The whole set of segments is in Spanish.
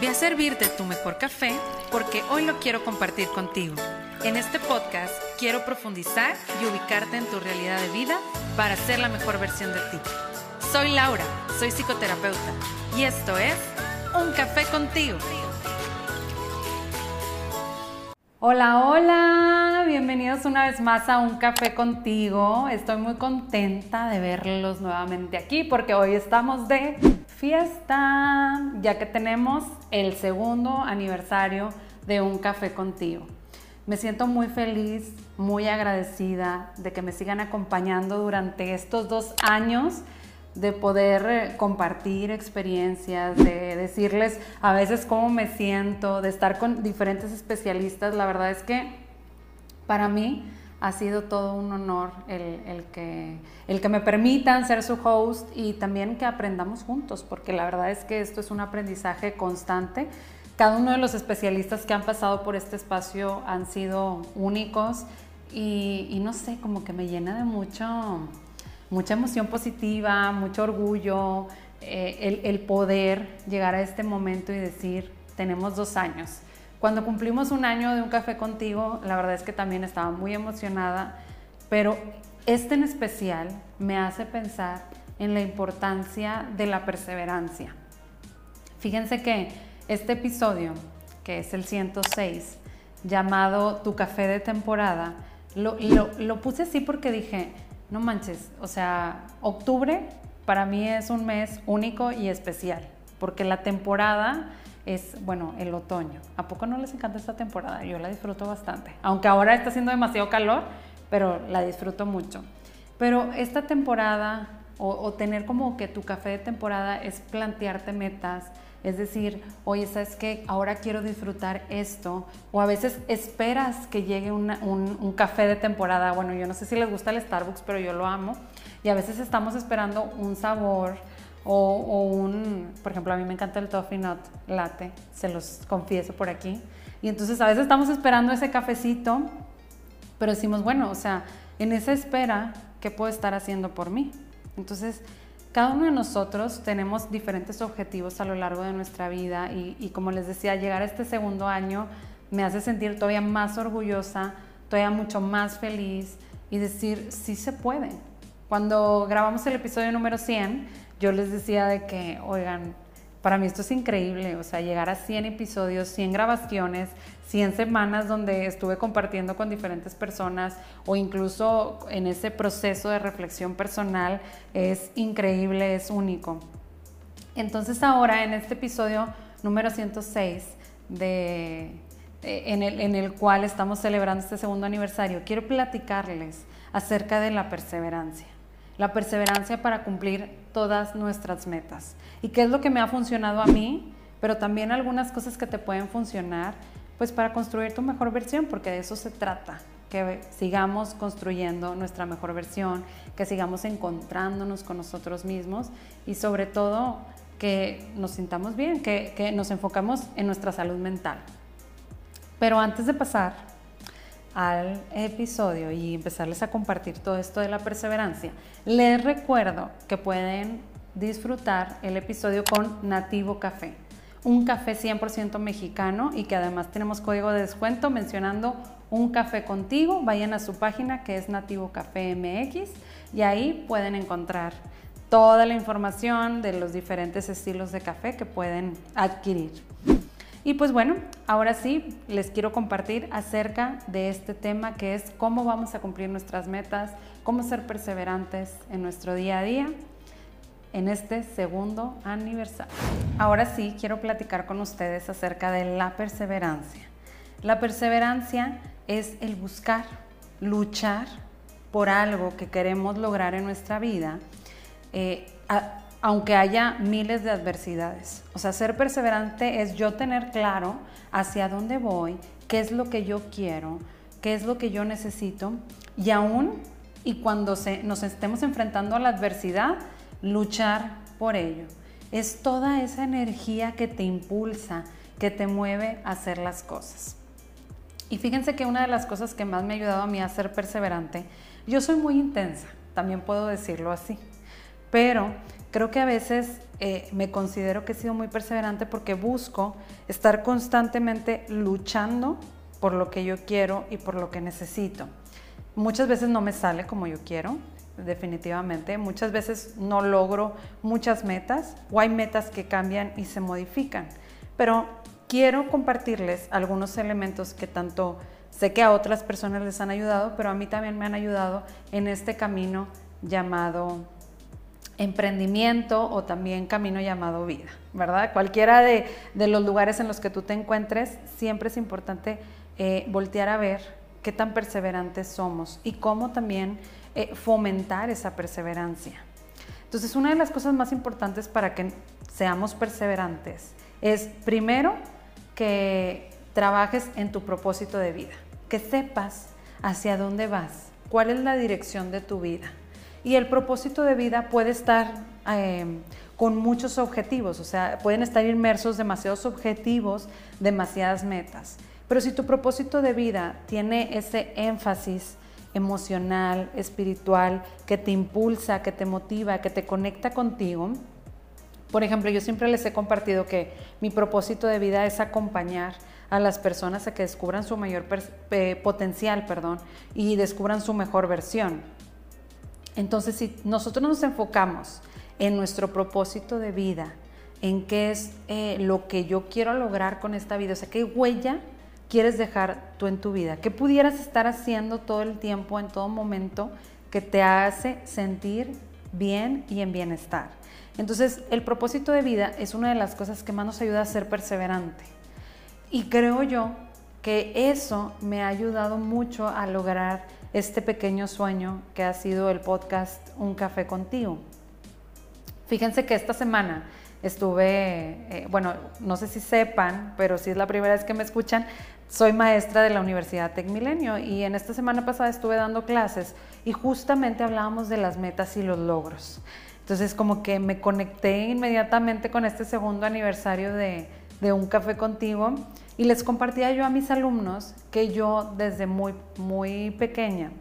Ve a servirte tu mejor café porque hoy lo quiero compartir contigo. En este podcast quiero profundizar y ubicarte en tu realidad de vida para ser la mejor versión de ti. Soy Laura, soy psicoterapeuta y esto es Un Café contigo. Hola, hola, bienvenidos una vez más a Un Café contigo. Estoy muy contenta de verlos nuevamente aquí porque hoy estamos de fiesta, ya que tenemos el segundo aniversario de Un Café contigo. Me siento muy feliz, muy agradecida de que me sigan acompañando durante estos dos años de poder eh, compartir experiencias, de decirles a veces cómo me siento, de estar con diferentes especialistas. La verdad es que para mí ha sido todo un honor el, que, el que me permitan ser su host y también que aprendamos juntos, porque la verdad es que esto es un aprendizaje constante. Cada uno de los especialistas que han pasado por este espacio han sido únicos y, no sé, como que me llena de mucho, mucha emoción positiva, mucho orgullo, eh, el, el poder llegar a este momento y decir, tenemos dos años cuando cumplimos un año de un café contigo, la verdad es que también estaba muy emocionada, pero este en especial me hace pensar en la importancia de la perseverancia. Fíjense que este episodio, que es el 106, llamado Tu café de temporada, lo, lo puse así porque dije, no manches, o sea, octubre para mí es un mes único y especial, porque la temporada es, bueno, el otoño. ¿A poco no les encanta esta temporada? Yo la disfruto bastante. Aunque ahora está haciendo demasiado calor, pero la disfruto mucho. Pero esta temporada, o, tener como que tu café de temporada es plantearte metas, es decir, oye, ¿sabes qué? Ahora quiero disfrutar esto. O a veces esperas que llegue un, un, café de temporada. Bueno, yo no sé si les gusta el Starbucks, pero yo lo amo. Y a veces estamos esperando un sabor, o, un, por ejemplo, a mí me encanta el Toffee Nut Latte, se los confieso por aquí. Y entonces a veces estamos esperando ese cafecito, pero decimos, bueno, o sea, en esa espera, ¿qué puedo estar haciendo por mí? Entonces, cada uno de nosotros tenemos diferentes objetivos a lo largo de nuestra vida y, y, como les decía, llegar a este segundo año me hace sentir todavía más orgullosa, todavía mucho más feliz y decir, sí se puede. Cuando grabamos el episodio número 100, yo les decía de que, oigan, para mí esto es increíble, o sea, llegar a 100 episodios, 100 grabaciones, 100 semanas donde estuve compartiendo con diferentes personas o incluso en ese proceso de reflexión personal es increíble, es único. Entonces ahora en este episodio número 106 de, en, el, en el cual estamos celebrando este segundo aniversario, quiero platicarles acerca de la perseverancia la perseverancia para cumplir todas nuestras metas. ¿Y qué es lo que me ha funcionado a mí? Pero también algunas cosas que te pueden funcionar, pues para construir tu mejor versión, porque de eso se trata, que sigamos construyendo nuestra mejor versión, que sigamos encontrándonos con nosotros mismos y sobre todo que nos sintamos bien, que, que nos enfocamos en nuestra salud mental. Pero antes de pasar al episodio y empezarles a compartir todo esto de la perseverancia, les recuerdo que pueden disfrutar el episodio con Nativo Café, un café 100% mexicano y que además tenemos código de descuento mencionando un café contigo. Vayan a su página que es Nativo Café MX y ahí pueden encontrar toda la información de los diferentes estilos de café que pueden adquirir. Y pues bueno, ahora sí les quiero compartir acerca de este tema que es cómo vamos a cumplir nuestras metas, cómo ser perseverantes en nuestro día a día en este segundo aniversario. Ahora sí quiero platicar con ustedes acerca de la perseverancia. La perseverancia es el buscar, luchar por algo que queremos lograr en nuestra vida. Eh, aunque haya miles de adversidades. O sea, ser perseverante es yo tener claro hacia dónde voy, qué es lo que yo quiero, qué es lo que yo necesito y aún y cuando nos estemos enfrentando a la adversidad, luchar por ello. Es toda esa energía que te impulsa, que te mueve a hacer las cosas. Y fíjense que una de las cosas que más me ha ayudado a mí a ser perseverante, yo soy muy intensa, también puedo decirlo así pero creo que a veces eh, me considero que he sido muy perseverante porque busco estar constantemente luchando por lo que yo quiero y por lo que necesito. Muchas veces no me sale como yo quiero, definitivamente. Muchas veces no logro muchas metas o hay metas que cambian y se modifican. Pero quiero compartirles algunos elementos que tanto sé que a otras personas les han ayudado, pero a mí también me han ayudado en este camino llamado emprendimiento o también camino llamado vida, ¿verdad? Cualquiera de, los lugares en los que tú te encuentres, siempre es importante eh, voltear a ver qué tan perseverantes somos y cómo también eh, fomentar esa perseverancia. Entonces, una de las cosas más importantes para que seamos perseverantes es, primero, que trabajes en tu propósito de vida, que sepas hacia dónde vas, cuál es la dirección de tu vida. Y el propósito de vida puede estar em, con muchos objetivos, o sea, pueden estar inmersos demasiados objetivos, demasiadas metas. Pero si tu propósito de vida tiene ese énfasis emocional, espiritual, que te impulsa, que te motiva, que te conecta contigo, por ejemplo, yo siempre les he compartido que mi propósito de vida es acompañar a las personas a que descubran su mayor potencial, perdón, y descubran su mejor versión. Entonces, si nosotros nos enfocamos en nuestro propósito de vida, en qué es eh, lo que yo quiero lograr con esta vida, o sea, qué huella quieres dejar tú en tu vida? ¿Qué pudieras estar haciendo todo el tiempo, en todo momento, que te hace sentir bien y en bienestar? Entonces, el propósito de vida es una de las cosas que más nos ayuda a ser perseverante. Y creo yo que eso me ha ayudado mucho a lograr este pequeño sueño que ha sido el podcast Un café contigo. Fíjense que esta semana estuve, eh, bueno, no sé si sepan, pero si es la primera vez que me escuchan, soy maestra de la Universidad Tec Milenio y en esta semana pasada estuve dando clases y justamente hablábamos de las metas y los logros. Entonces como que me conecté inmediatamente con este segundo aniversario de, de Un Café Contigo y les compartía yo a mis alumnos que yo desde muy, muy pequeña,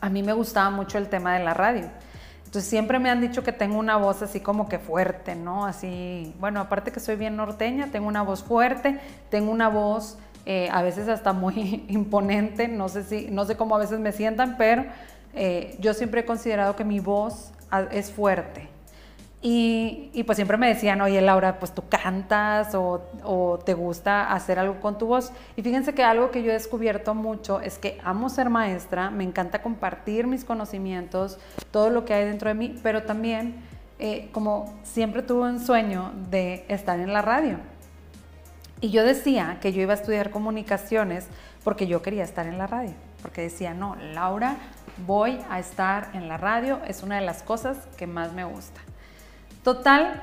a mí me gustaba mucho el tema de la radio. Entonces siempre me han dicho que tengo una voz así como que fuerte, ¿no? Así, bueno, aparte que soy bien norteña, tengo una voz fuerte, tengo una voz eh, a veces hasta muy imponente, no sé, si, no sé cómo a veces me sientan, pero eh, yo siempre he considerado que mi voz es fuerte. Y, pues siempre me decían, oye Laura, pues tú cantas o, te gusta hacer algo con tu voz. Y fíjense que algo que yo he descubierto mucho es que amo ser maestra, me encanta compartir mis conocimientos, todo lo que hay dentro de mí, pero también eh, como siempre tuve un sueño de estar en la radio. Y yo decía que yo iba a estudiar comunicaciones porque yo quería estar en la radio, porque decía, no, Laura, voy a estar en la radio, es una de las cosas que más me gusta. Total,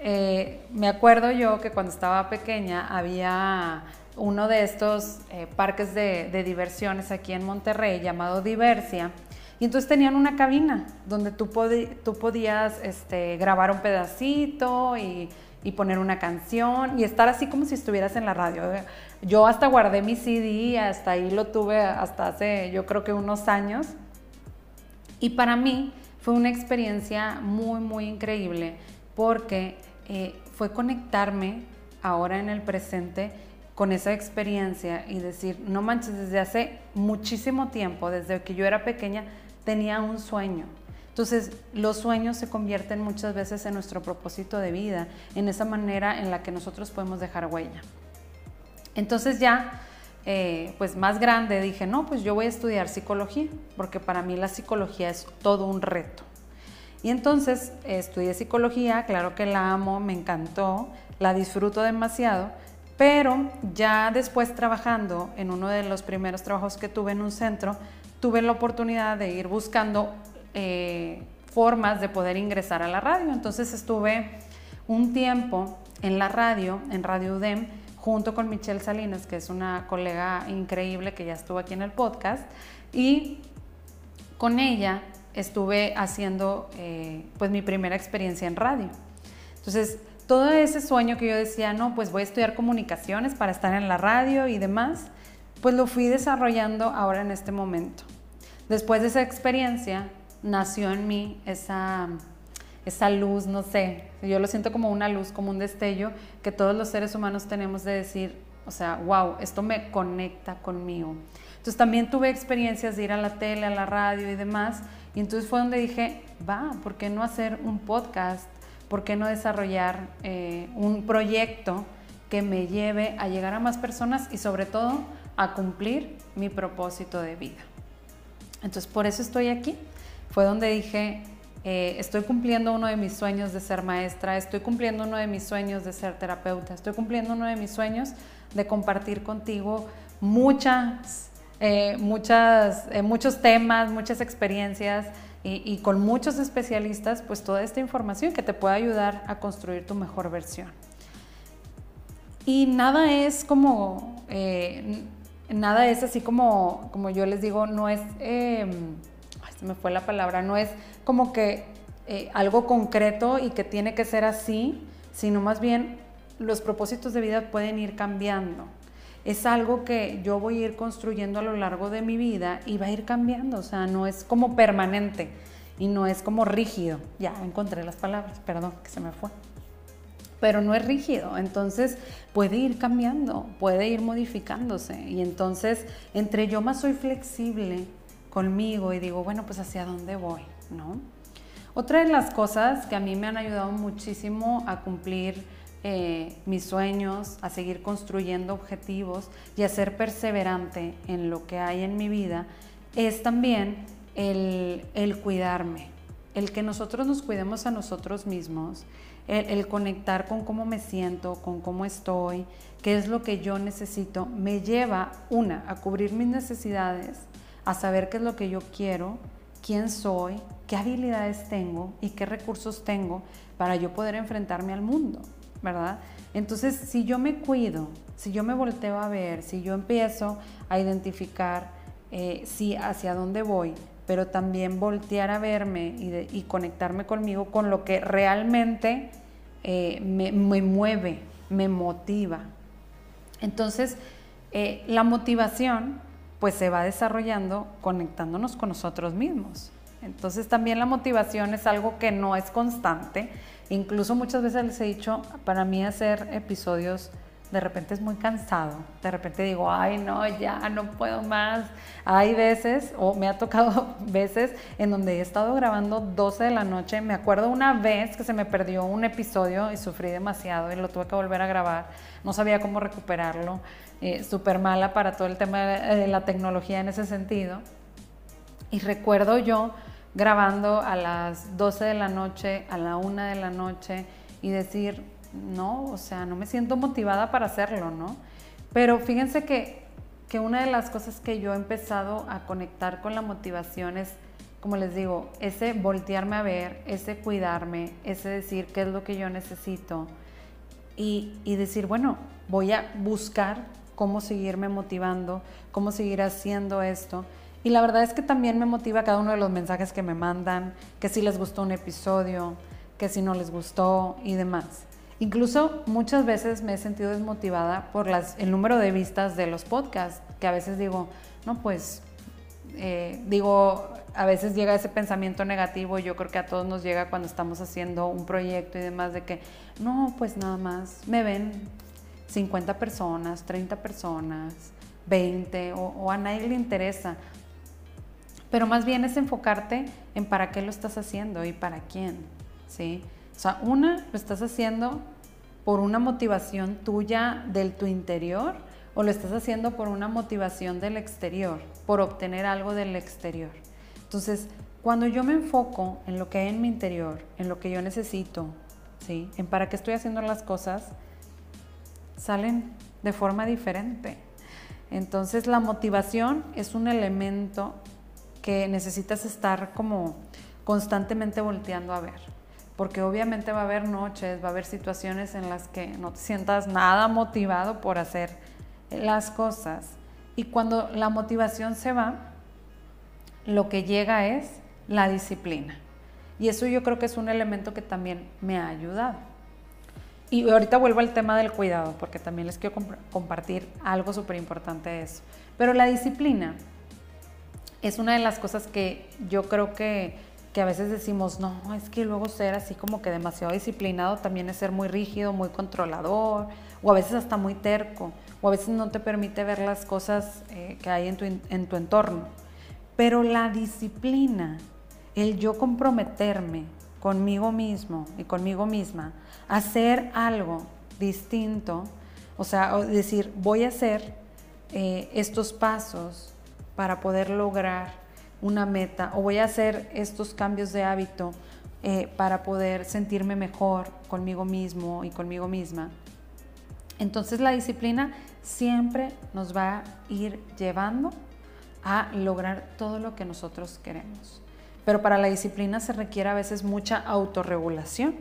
eh, me acuerdo yo que cuando estaba pequeña había uno de estos eh, parques de, diversiones aquí en Monterrey llamado Diversia. Y entonces tenían una cabina donde tú, podías este, grabar un pedacito y, y, poner una canción y estar así como si estuvieras en la radio. Yo hasta guardé mi CD, hasta ahí lo tuve hasta hace yo creo que unos años. Y para mí fue una experiencia muy, muy increíble porque eh, fue conectarme ahora en el presente con esa experiencia y decir, no manches, desde hace muchísimo tiempo, desde que yo era pequeña, tenía un sueño. Entonces, los sueños se convierten muchas veces en nuestro propósito de vida, en esa manera en la que nosotros podemos dejar huella. Entonces ya eh, pues más grande dije, no, pues yo voy a estudiar psicología, porque para mí la psicología es todo un reto. Y entonces estudié psicología, claro que la amo, me encantó, la disfruto demasiado, pero ya después trabajando en uno de los primeros trabajos que tuve en un centro, tuve la oportunidad de ir buscando eh, formas de poder ingresar a la radio. Entonces estuve un tiempo en la radio, en Radio UDEM, junto con Michelle Salinas, que es una colega increíble que ya estuvo aquí en el podcast, y con ella estuve haciendo eh, pues mi primera experiencia en radio. Entonces, todo ese sueño que yo decía, no, pues voy a estudiar comunicaciones para estar en la radio y demás, pues lo fui desarrollando ahora en este momento. Después de esa experiencia, nació en mí esa esa luz, no sé, yo lo siento como una luz, como un destello que todos los seres humanos tenemos de decir, o sea, wow, esto me conecta conmigo. Entonces también tuve experiencias de ir a la tele, a la radio y demás, y entonces fue donde dije, va, ¿por qué no hacer un podcast? ¿Por qué no desarrollar eh, un proyecto que me lleve a llegar a más personas y sobre todo a cumplir mi propósito de vida? Entonces por eso estoy aquí. Fue donde dije, eh, estoy cumpliendo uno de mis sueños de ser maestra, estoy cumpliendo uno de mis sueños de ser terapeuta, estoy cumpliendo uno de mis sueños de compartir contigo muchas, eh, muchas, eh, muchos temas, muchas experiencias y, con muchos especialistas, pues toda esta información que te puede ayudar a construir tu mejor versión. Y nada es como, nada es así como, como yo les digo, no es em, me fue la palabra, no es como que eh, algo concreto y que tiene que ser así, sino más bien los propósitos de vida pueden ir cambiando. Es algo que yo voy a ir construyendo a lo largo de mi vida y va a ir cambiando, o sea, no es como permanente y no es como rígido. Ya encontré las palabras, perdón, que se me fue. Pero no es rígido, entonces puede ir cambiando, puede ir modificándose. Y entonces, entre yo más soy flexible conmigo y digo, bueno, pues hacia dónde voy, ¿no? Otra de las cosas que a mí me han ayudado muchísimo a cumplir eh, mis sueños, a seguir construyendo objetivos y a ser perseverante en lo que hay en mi vida, es también el, cuidarme, el que nosotros nos cuidemos a nosotros mismos, el, el, conectar con cómo me siento, con cómo estoy, qué es lo que yo necesito, me lleva, una, a cubrir mis necesidades a saber qué es lo que yo quiero, quién soy, qué habilidades tengo y qué recursos tengo para yo poder enfrentarme al mundo, ¿verdad? Entonces, si yo me cuido, si yo me volteo a ver, si yo empiezo a identificar eh, si hacia dónde voy, pero también voltear a verme y, conectarme conmigo con lo que realmente eh, me, mueve, me motiva. Entonces, eh, la motivación pues se va desarrollando conectándonos con nosotros mismos. Entonces también la motivación es algo que no es constante. Incluso muchas veces les he dicho, para mí hacer episodios de repente es muy cansado. De repente digo, ay no, ya no puedo más. Hay veces, o me ha tocado veces, en donde he estado grabando 12 de la noche. Me acuerdo una vez que se me perdió un episodio y sufrí demasiado y lo tuve que volver a grabar. No sabía cómo recuperarlo. Eh, súper mala para todo el tema de la tecnología en ese sentido. Y recuerdo yo grabando a las 12 de la noche, a la 1 de la noche y decir, no, o sea, no me siento motivada para hacerlo, ¿no? Pero fíjense que, que una de las cosas que yo he empezado a conectar con la motivación es, como les digo, ese voltearme a ver, ese cuidarme, ese decir qué es lo que yo necesito y, y decir, bueno, voy a buscar cómo seguirme motivando, cómo seguir haciendo esto. Y la verdad es que también me motiva cada uno de los mensajes que me mandan, que si les gustó un episodio, que si no les gustó y demás. Incluso muchas veces me he sentido desmotivada por las, el número de vistas de los podcasts, que a veces digo, no, pues, eh, digo, a veces llega ese pensamiento negativo, yo creo que a todos nos llega cuando estamos haciendo un proyecto y demás, de que, no, pues nada más, me ven 50 personas, 30 personas, 20 o, a nadie le interesa. Pero más bien es enfocarte en para qué lo estás haciendo y para quién, ¿sí? O sea, una, lo estás haciendo por una motivación tuya del tu interior o lo estás haciendo por una motivación del exterior, por obtener algo del exterior. Entonces, cuando yo me enfoco en lo que hay en mi interior, en lo que yo necesito, ¿sí? En para qué estoy haciendo las cosas, salen de forma diferente. Entonces la motivación es un elemento que necesitas estar como constantemente volteando a ver. Porque obviamente va a haber noches, va a haber situaciones en las que no te sientas nada motivado por hacer las cosas. Y cuando la motivación se va, lo que llega es la disciplina. Y eso yo creo que es un elemento que también me ha ayudado. Y ahorita vuelvo al tema del cuidado, porque también les quiero compartir algo súper importante de eso. Pero la disciplina es una de las cosas que yo creo que que a veces decimos, no, es que luego ser así como que demasiado disciplinado también es ser muy rígido, muy controlador, o a veces hasta muy terco, o a veces no te permite ver las cosas eh, que hay en tu, en tu entorno. Pero la disciplina, el yo comprometerme conmigo mismo y conmigo misma, hacer algo distinto, o sea, decir, voy a hacer eh, estos pasos para poder lograr una meta o voy a hacer estos cambios de hábito eh, para poder sentirme mejor conmigo mismo y conmigo misma. Entonces la disciplina siempre nos va a ir llevando a lograr todo lo que nosotros queremos. Pero para la disciplina se requiere a veces mucha autorregulación.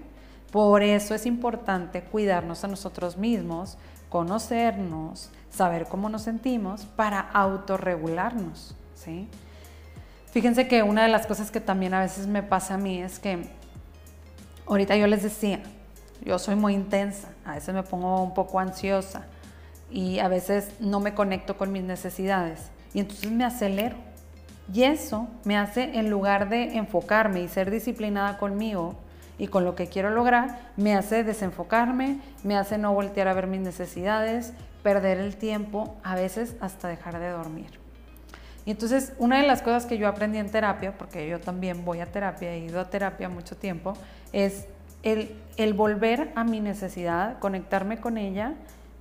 Por eso es importante cuidarnos a nosotros mismos, conocernos, saber cómo nos sentimos para autorregularnos. ¿sí? Fíjense que una de las cosas que también a veces me pasa a mí es que ahorita yo les decía, yo soy muy intensa, a veces me pongo un poco ansiosa y a veces no me conecto con mis necesidades y entonces me acelero. Y eso me hace, en lugar de enfocarme y ser disciplinada conmigo y con lo que quiero lograr, me hace desenfocarme, me hace no voltear a ver mis necesidades, perder el tiempo, a veces hasta dejar de dormir. Y entonces, una de las cosas que yo aprendí en terapia, porque yo también voy a terapia, he ido a terapia mucho tiempo, es el, volver a mi necesidad, conectarme con ella,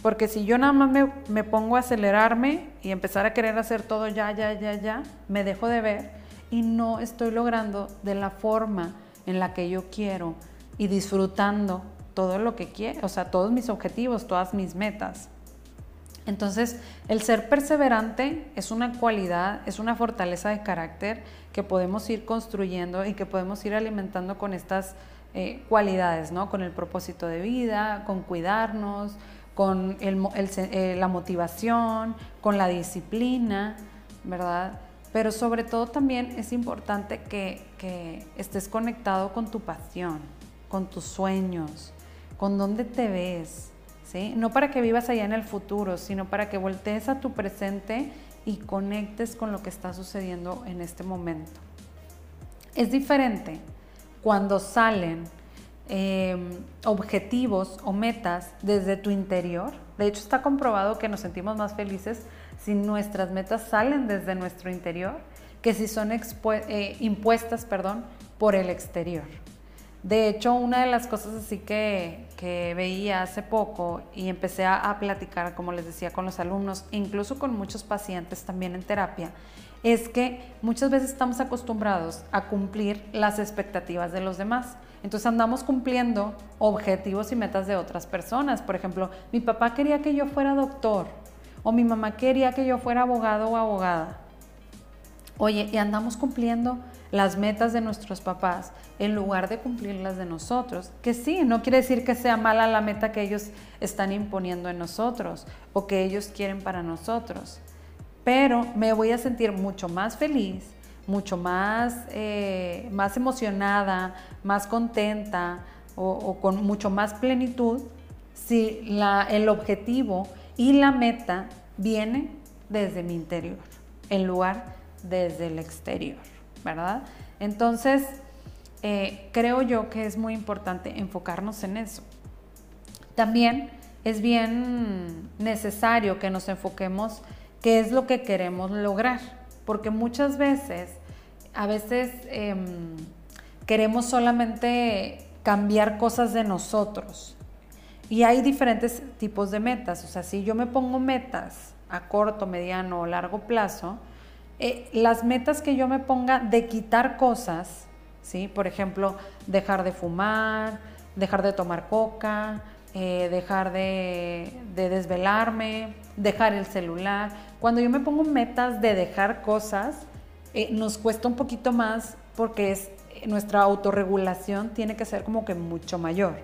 porque si yo nada más me, me, pongo a acelerarme y empezar a querer hacer todo ya, ya, ya, ya, me dejo de ver y no estoy logrando de la forma en la que yo quiero y disfrutando todo lo que quiero, o sea, todos mis objetivos, todas mis metas. Entonces, el ser perseverante es una cualidad, es una fortaleza de carácter que podemos ir construyendo y que podemos ir alimentando con estas eh, cualidades, ¿no? Con el propósito de vida, con cuidarnos, con eh, la motivación, con la disciplina, ¿verdad? Pero sobre todo también es importante que, que estés conectado con tu pasión, con tus sueños, con dónde te ves, no para que vivas allá en el futuro, sino para que voltees a tu presente y conectes con lo que está sucediendo en este momento. Es diferente cuando salen em, objetivos o metas desde tu interior. De hecho, está comprobado que nos sentimos más felices si nuestras metas salen desde nuestro interior que si son eh, impuestas perdón, por el exterior. De hecho, una de las cosas así que, veía hace poco y empecé a, platicar, como les decía, con los alumnos, incluso con muchos pacientes también en terapia, es que muchas veces estamos acostumbrados a cumplir las expectativas de los demás. Entonces andamos cumpliendo objetivos y metas de otras personas. Por ejemplo, mi papá quería que yo fuera doctor o mi mamá quería que yo fuera abogado o abogada. Oye, y andamos cumpliendo las metas de nuestros papás en lugar de cumplir las de nosotros. Que sí, no quiere decir que sea mala la meta que ellos están imponiendo en nosotros o que ellos quieren para nosotros. Pero me voy a sentir mucho más feliz, mucho más, eh, más emocionada, más contenta o, con mucho más plenitud si el objetivo y la meta viene desde mi interior en lugar desde el exterior. ¿Verdad? Entonces, eh, creo yo que es muy importante enfocarnos en eso. También es bien necesario que nos enfoquemos qué es lo que queremos lograr, porque muchas veces, a veces em, queremos solamente cambiar cosas de nosotros. Y hay diferentes tipos de metas. O sea, si yo me pongo metas a corto, mediano o largo plazo, eh, las metas que yo me ponga de quitar cosas, ¿sí? Por ejemplo, dejar de fumar, dejar de tomar coca, eh, dejar de, desvelarme, dejar el celular. Cuando yo me pongo metas de dejar cosas, eh, nos cuesta un poquito más porque es, nuestra autorregulación tiene que ser como que mucho mayor.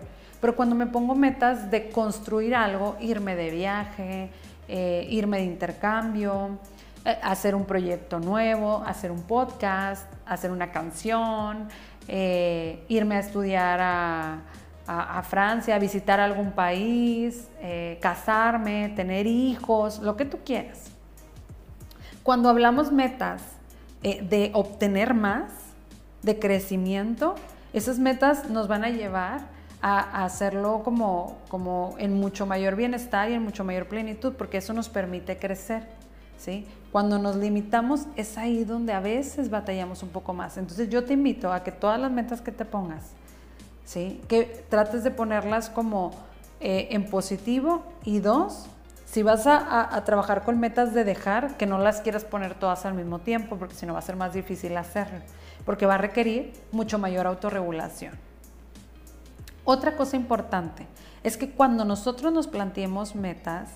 Pero cuando me pongo metas de construir algo, irme de viaje, irme de intercambio, hacer un proyecto nuevo, hacer un podcast, hacer una canción, eh, irme a estudiar a, Francia, visitar algún país, eh, casarme, tener hijos, lo que tú quieras. Cuando hablamos metas de obtener más, de crecimiento, esas metas nos van a llevar a, hacerlo como, como en mucho mayor bienestar y en mucho mayor plenitud, porque eso nos permite crecer. Cuando nos limitamos es ahí donde a veces batallamos un poco más. Entonces yo te invito a que todas las metas que te pongas, ¿sí? que trates de ponerlas como eh, en positivo y dos, si vas a, trabajar con metas de dejar, que no las quieras poner todas al mismo tiempo, porque si no va a ser más difícil hacerlo, porque va a requerir mucho mayor autorregulación. Otra cosa importante es que cuando nosotros nos planteemos metas,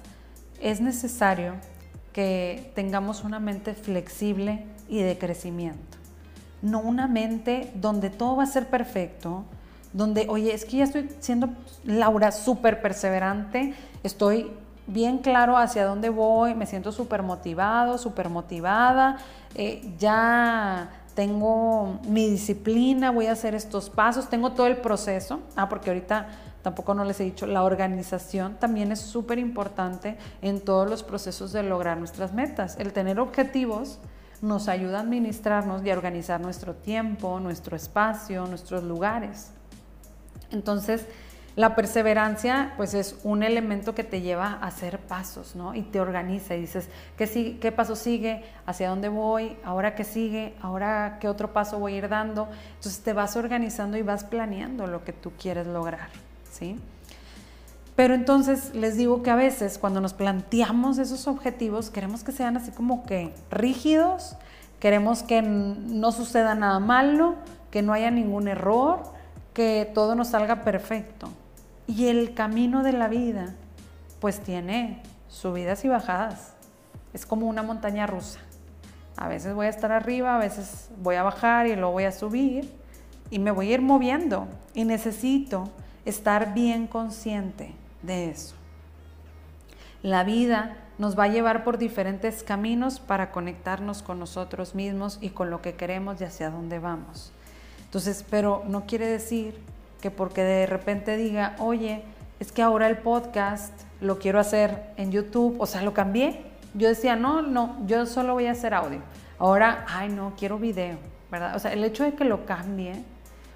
es necesario que tengamos una mente flexible y de crecimiento. No una mente donde todo va a ser perfecto, donde, oye, es que ya estoy siendo Laura súper perseverante, estoy bien claro hacia dónde voy, me siento súper motivado, súper motivada, eh, ya tengo mi disciplina, voy a hacer estos pasos, tengo todo el proceso, ah, porque ahorita tampoco no les he dicho, la organización también es súper importante en todos los procesos de lograr nuestras metas. El tener objetivos nos ayuda a administrarnos y a organizar nuestro tiempo, nuestro espacio, nuestros lugares. Entonces, la perseverancia, pues es un elemento que te lleva a hacer pasos, ¿no? Y te organiza y dices, ¿qué, qué paso sigue? ¿Hacia dónde voy? ¿Ahora qué sigue? ¿Ahora qué otro paso voy a ir dando? Entonces te vas organizando y vas planeando lo que tú quieres lograr, Pero entonces les digo que a veces cuando nos planteamos esos objetivos, queremos que sean así como que rígidos, queremos que no suceda nada malo, que no haya ningún error, que todo nos salga perfecto. Y el camino de la vida, pues tiene subidas y bajadas. Es como una montaña rusa. A veces voy a estar arriba, a veces voy a bajar y luego voy a subir y me voy a ir moviendo. Y necesito estar bien consciente de eso. La vida nos va a llevar por diferentes caminos para conectarnos con nosotros mismos y con lo que queremos y hacia dónde vamos. Entonces, pero no quiere decir que porque de repente diga, oye, es que ahora el podcast lo quiero hacer en YouTube, o sea, lo cambié. Yo decía, no, no, yo solo voy a hacer audio. Ahora, ay, no, quiero video, ¿verdad? O sea, el hecho de que lo cambie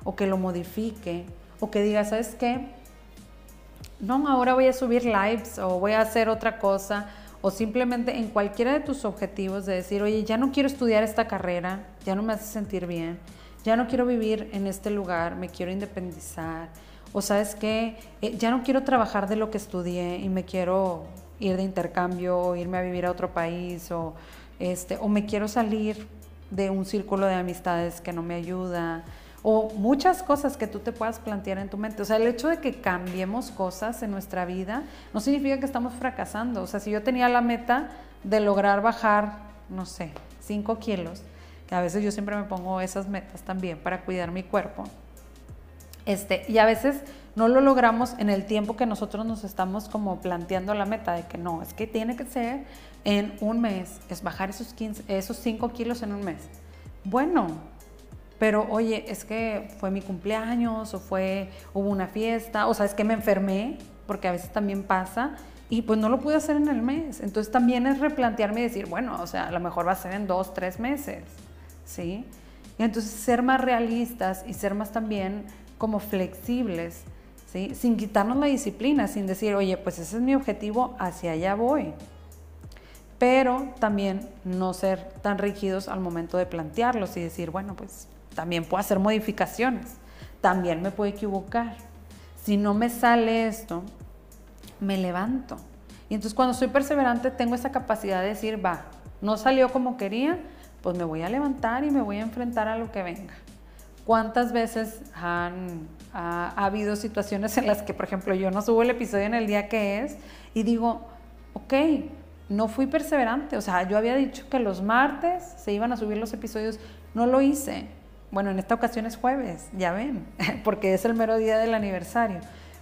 o que lo modifique o que diga, ¿sabes qué? No, ahora voy a subir lives o voy a hacer otra cosa o simplemente en cualquiera de tus objetivos de decir, oye, ya no quiero estudiar esta carrera, ya no me hace sentir bien, ya no quiero vivir en este lugar, me quiero independizar, o sabes qué, eh, ya no quiero trabajar de lo que estudié y me quiero ir de intercambio o irme a vivir a otro país o, este, o me quiero salir de un círculo de amistades que no me ayuda o muchas cosas que tú te puedas plantear en tu mente. O sea, el hecho de que cambiemos cosas en nuestra vida no significa que estamos fracasando. O sea, si yo tenía la meta de lograr bajar, no sé, 5 kilos, a veces yo siempre me pongo esas metas también para cuidar mi cuerpo. Este, y a veces no lo logramos en el tiempo que nosotros nos estamos como planteando la meta de que no, es que tiene que ser en un mes, es bajar esos, 15, esos 5 kilos en un mes. Bueno, pero oye, es que fue mi cumpleaños o fue, hubo una fiesta, o sea, es que me enfermé, porque a veces también pasa, y pues no lo pude hacer en el mes. Entonces también es replantearme y decir, bueno, o sea, a lo mejor va a ser en dos, tres meses. ¿sí? Y entonces ser más realistas y ser más también como flexibles, ¿sí? Sin quitarnos la disciplina, sin decir, oye, pues ese es mi objetivo, hacia allá voy. Pero también no ser tan rígidos al momento de plantearlos y decir, bueno, pues también puedo hacer modificaciones, también me puedo equivocar. Si no me sale esto, me levanto. Y entonces cuando soy perseverante tengo esa capacidad de decir, va, no salió como quería, pues me voy a levantar y me voy a enfrentar a lo que venga. ¿Cuántas veces han ha, habido situaciones en las que, por ejemplo, yo no subo el episodio en el día que es y digo, ok, no fui perseverante, o sea, yo había dicho que los martes se iban a subir los episodios, no lo hice. Bueno, en esta ocasión es jueves, ya ven, porque es el mero día del aniversario.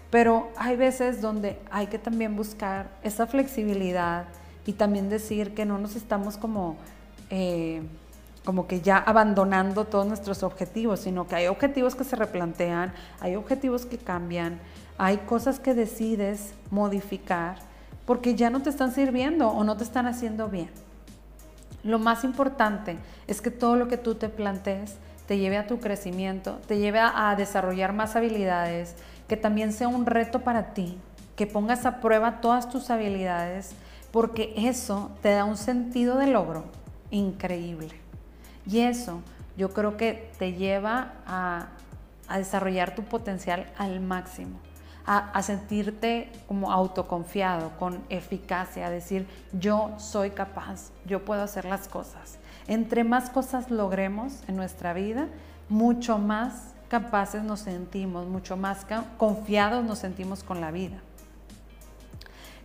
Pero hay veces donde hay que también buscar esa flexibilidad y también decir que no nos estamos como eh, como que ya abandonando todos nuestros objetivos, sino que hay objetivos que se replantean, hay objetivos que cambian, hay cosas que decides modificar porque ya no te están sirviendo o no te están haciendo bien. Lo más importante es que todo lo que tú te plantees te lleve a tu crecimiento, te lleve a, desarrollar más habilidades, que también sea un reto para ti, que pongas a prueba todas tus habilidades, porque eso te da un sentido de logro increíble. Y eso yo creo que te lleva a, desarrollar tu potencial al máximo, a, sentirte como autoconfiado, con eficacia, a decir, yo soy capaz, yo puedo hacer las cosas. Entre más cosas logremos en nuestra vida, mucho más capaces nos sentimos, mucho más confiados nos sentimos con la vida.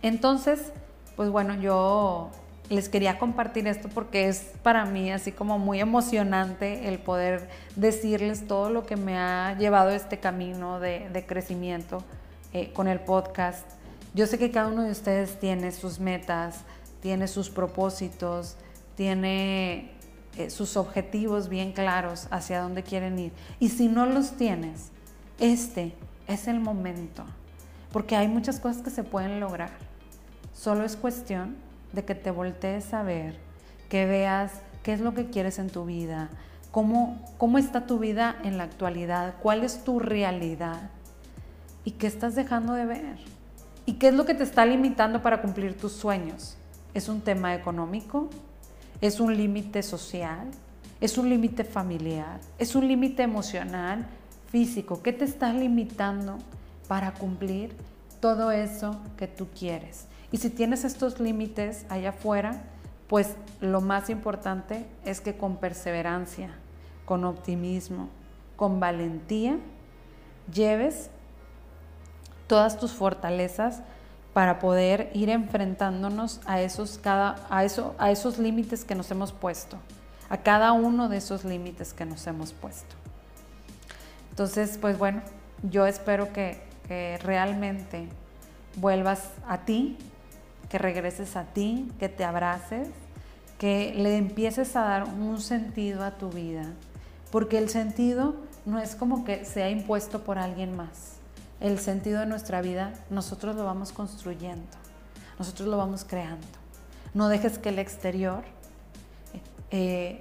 Entonces, pues bueno, yo les quería compartir esto porque es para mí así como muy emocionante el poder decirles todo lo que me ha llevado este camino de, crecimiento eh, con el podcast. Yo sé que cada uno de ustedes tiene sus metas, tiene sus propósitos, tiene eh, sus objetivos bien claros hacia dónde quieren ir. Y si no los tienes, este es el momento, porque hay muchas cosas que se pueden lograr. Solo es cuestión de que te voltees a ver, que veas qué es lo que quieres en tu vida, cómo, cómo está tu vida en la actualidad, cuál es tu realidad y qué estás dejando de ver. ¿Y qué es lo que te está limitando para cumplir tus sueños? ¿Es un tema económico? ¿Es un límite social? ¿Es un límite familiar? ¿Es un límite emocional, físico? ¿Qué te está limitando para cumplir todo eso que tú quieres? Y si tienes estos límites allá afuera, pues lo más importante es que con perseverancia, con optimismo, con valentía, lleves todas tus fortalezas para poder ir enfrentándonos a esos, cada, a, eso, a esos límites que nos hemos puesto, a cada uno de esos límites que nos hemos puesto. Entonces, pues bueno, yo espero que, que realmente vuelvas a ti, que regreses a ti, que te abraces, que le empieces a dar un sentido a tu vida, porque el sentido no es como que sea impuesto por alguien más. El sentido de nuestra vida nosotros lo vamos construyendo, nosotros lo vamos creando. No dejes que el exterior eh,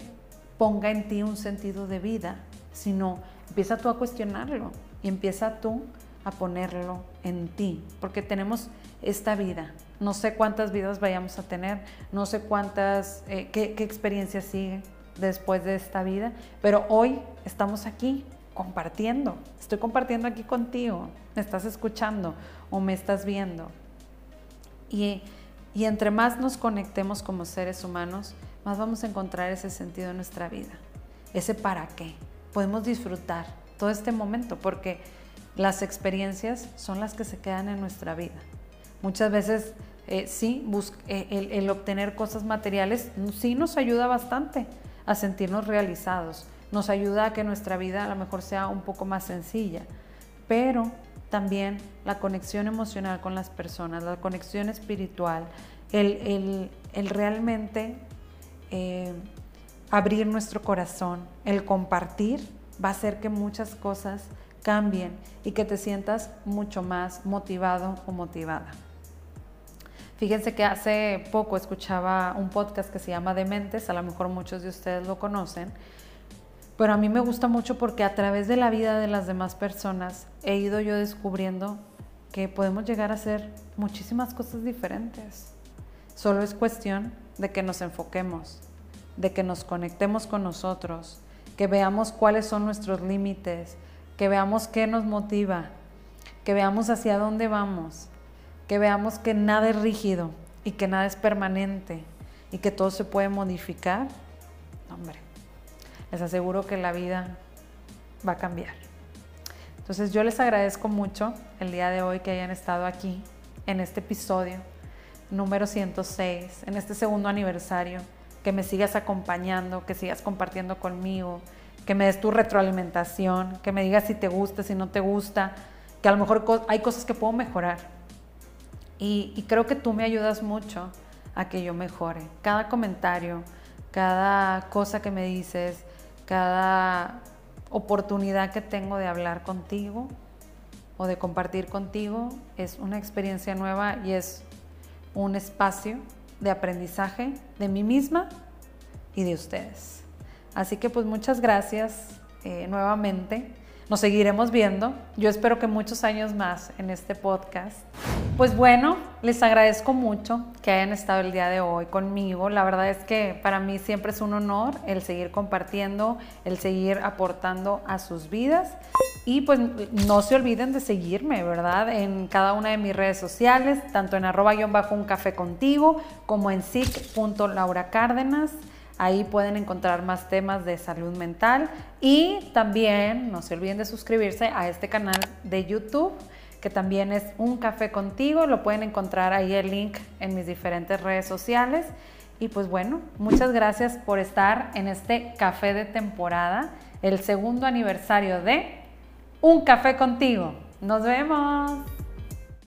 ponga en ti un sentido de vida, sino empieza tú a cuestionarlo y empieza tú a ponerlo en ti, porque tenemos esta vida. No sé cuántas vidas vayamos a tener, no sé cuántas, eh, qué, qué experiencia sigue después de esta vida, pero hoy estamos aquí compartiendo. Estoy compartiendo aquí contigo, me estás escuchando o me estás viendo. Y, y entre más nos conectemos como seres humanos, más vamos a encontrar ese sentido en nuestra vida, ese para qué. Podemos disfrutar todo este momento porque las experiencias son las que se quedan en nuestra vida. Muchas veces eh, sí, eh, el, obtener cosas materiales sí nos ayuda bastante a sentirnos realizados, nos ayuda a que nuestra vida a lo mejor sea un poco más sencilla, pero también la conexión emocional con las personas, la conexión espiritual, el, realmente eh, abrir nuestro corazón, el compartir, va a hacer que muchas cosas cambien y que te sientas mucho más motivado o motivada. Fíjense que hace poco escuchaba un podcast que se llama Dementes, a lo mejor muchos de ustedes lo conocen, pero a mí me gusta mucho porque a través de la vida de las demás personas he ido yo descubriendo que podemos llegar a hacer muchísimas cosas diferentes. Solo es cuestión de que nos enfoquemos, de que nos conectemos con nosotros, que veamos cuáles son nuestros límites, que veamos qué nos motiva, que veamos hacia dónde vamos, que veamos que nada es rígido y que nada es permanente y que todo se puede modificar. Hombre, les aseguro que la vida va a cambiar. Entonces yo les agradezco mucho el día de hoy que hayan estado aquí en este episodio número 106, en este segundo aniversario, que me sigas acompañando, que sigas compartiendo conmigo, que me des tu retroalimentación, que me digas si te gusta, si no te gusta, que a lo mejor hay cosas que puedo mejorar. Y, creo que tú me ayudas mucho a que yo mejore. Cada comentario, cada cosa que me dices, cada oportunidad que tengo de hablar contigo o de compartir contigo es una experiencia nueva y es un espacio de aprendizaje de mí misma y de ustedes. Así que pues muchas gracias. eh, nuevamente. Nos seguiremos viendo. Yo espero que muchos años más en este podcast. Pues bueno, les agradezco mucho que hayan estado el día de hoy conmigo. La verdad es que para mí siempre es un honor el seguir compartiendo, el seguir aportando a sus vidas. Y pues no se olviden de seguirme, ¿verdad? En cada una de mis redes sociales, tanto en arroba bajo un café contigo como en sic.lauracárdenas. Ahí pueden encontrar más temas de salud mental y también no se olviden de suscribirse a este canal de YouTube que también es Un Café Contigo. Lo pueden encontrar ahí el link en mis diferentes redes sociales. Y pues bueno, muchas gracias por estar en este café de temporada, el segundo aniversario de Un Café Contigo. Nos vemos.